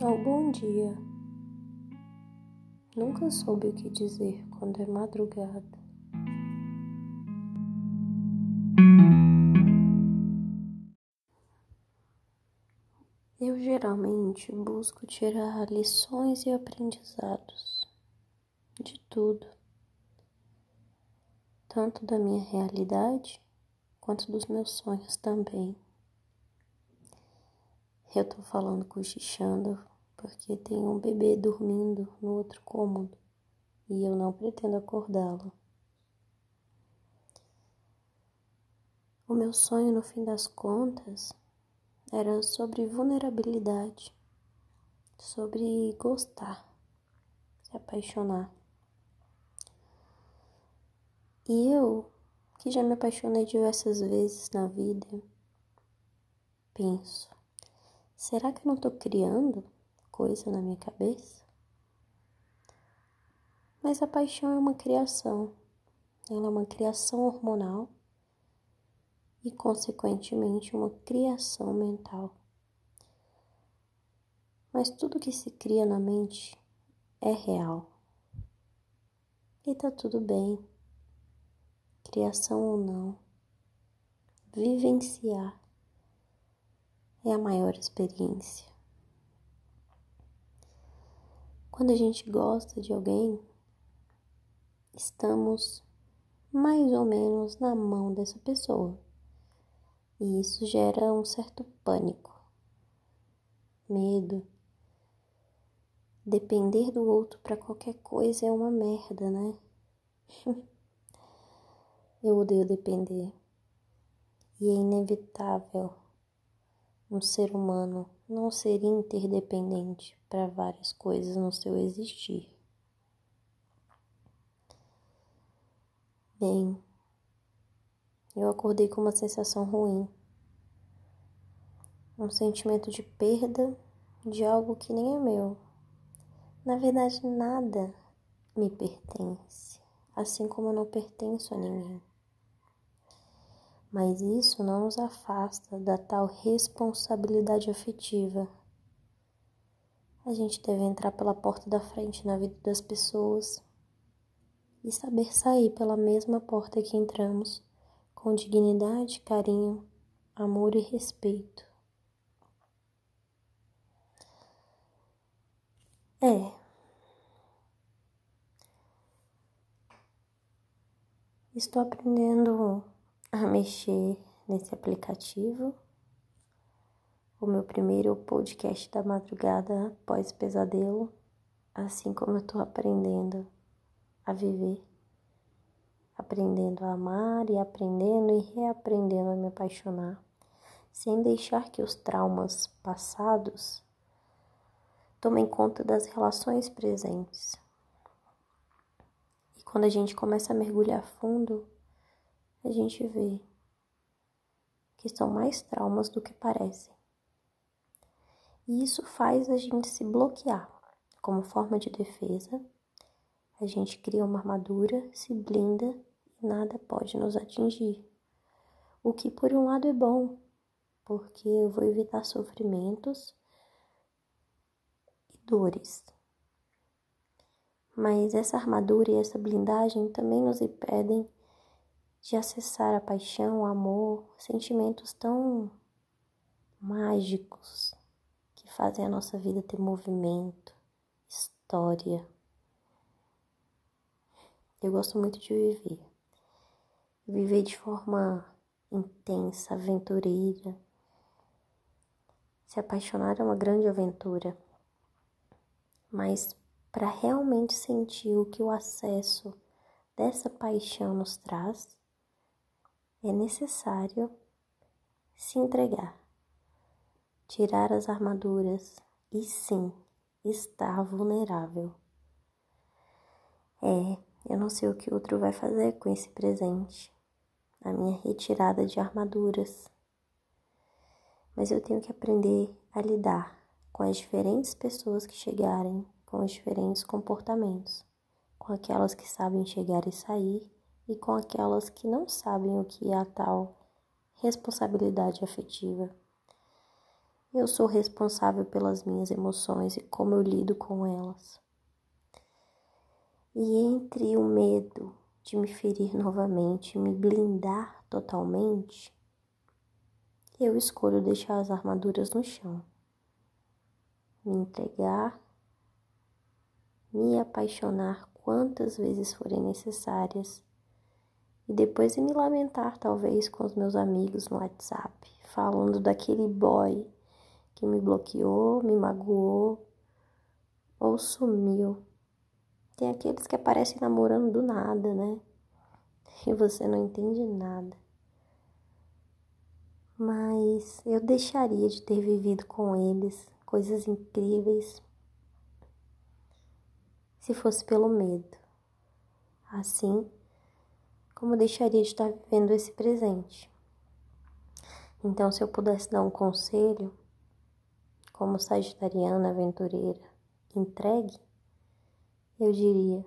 ao bom dia. Nunca soube o que dizer quando é madrugada. Eu geralmente busco tirar lições e aprendizados de tudo, tanto da minha realidade quanto dos meus sonhos também. Eu tô falando cochichando porque tem um bebê dormindo no outro cômodo e eu não pretendo acordá-lo. O meu sonho, no fim das contas, era sobre vulnerabilidade, sobre gostar, se apaixonar. E eu, que já me apaixonei diversas vezes na vida, penso: será que eu não estou criando coisa na minha cabeça? Mas a paixão é uma criação, ela é uma criação hormonal e, consequentemente, uma criação mental. Mas tudo que se cria na mente é real. E tá tudo bem, criação ou não, vivenciar é a maior experiência. Quando a gente gosta de alguém, estamos mais ou menos na mão dessa pessoa. E isso gera um certo pânico, medo. Depender do outro para qualquer coisa é uma merda, né? Eu odeio depender. E é inevitável um ser humano não ser interdependente para várias coisas no seu existir. Bem, eu acordei com uma sensação ruim, um sentimento de perda de algo que nem é meu. Na verdade, nada me pertence, assim como eu não pertenço a ninguém. Mas isso não nos afasta da tal responsabilidade afetiva. A gente deve entrar pela porta da frente na vida das pessoas e saber sair pela mesma porta que entramos com dignidade, carinho, amor e respeito. É. Estou aprendendo a mexer nesse aplicativo. O meu primeiro podcast da madrugada após pesadelo, assim como eu estou aprendendo a viver aprendendo a amar e aprendendo e reaprendendo a me apaixonar, sem deixar que os traumas passados tomem conta das relações presentes. E quando a gente começa a mergulhar fundo, a gente vê que são mais traumas do que parecem. E isso faz a gente se bloquear como forma de defesa. A gente cria uma armadura, se blinda nada pode nos atingir. O que, por um lado, é bom, porque eu vou evitar sofrimentos e dores. Mas essa armadura e essa blindagem também nos impedem de acessar a paixão, o amor, sentimentos tão mágicos que fazem a nossa vida ter movimento, história. Eu gosto muito de viver viver de forma intensa, aventureira. Se apaixonar é uma grande aventura, mas para realmente sentir o que o acesso dessa paixão nos traz, é necessário se entregar, tirar as armaduras e sim estar vulnerável. É, eu não sei o que outro vai fazer com esse presente, a minha retirada de armaduras. Mas eu tenho que aprender a lidar com as diferentes pessoas que chegarem, com os diferentes comportamentos, com aquelas que sabem chegar e sair e com aquelas que não sabem o que é a tal responsabilidade afetiva. Eu sou responsável pelas minhas emoções e como eu lido com elas. E entre o medo de me ferir novamente, me blindar totalmente, eu escolho deixar as armaduras no chão, me entregar, me apaixonar quantas vezes forem necessárias e depois de me lamentar, talvez, com os meus amigos no WhatsApp, falando daquele boy que me bloqueou, me magoou ou sumiu tem aqueles que aparecem namorando do nada, né? E você não entende nada. Mas eu deixaria de ter vivido com eles coisas incríveis se fosse pelo medo. Assim como deixaria de estar vivendo esse presente. Então, se eu pudesse dar um conselho, como sagitariana aventureira, entregue eu diria: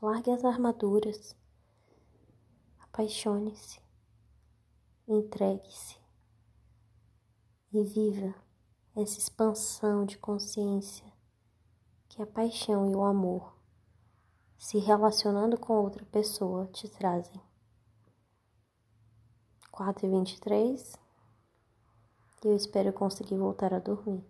largue as armaduras, apaixone-se, entregue-se e viva essa expansão de consciência que a paixão e o amor, se relacionando com outra pessoa, te trazem. 4 e 23 e eu espero conseguir voltar a dormir.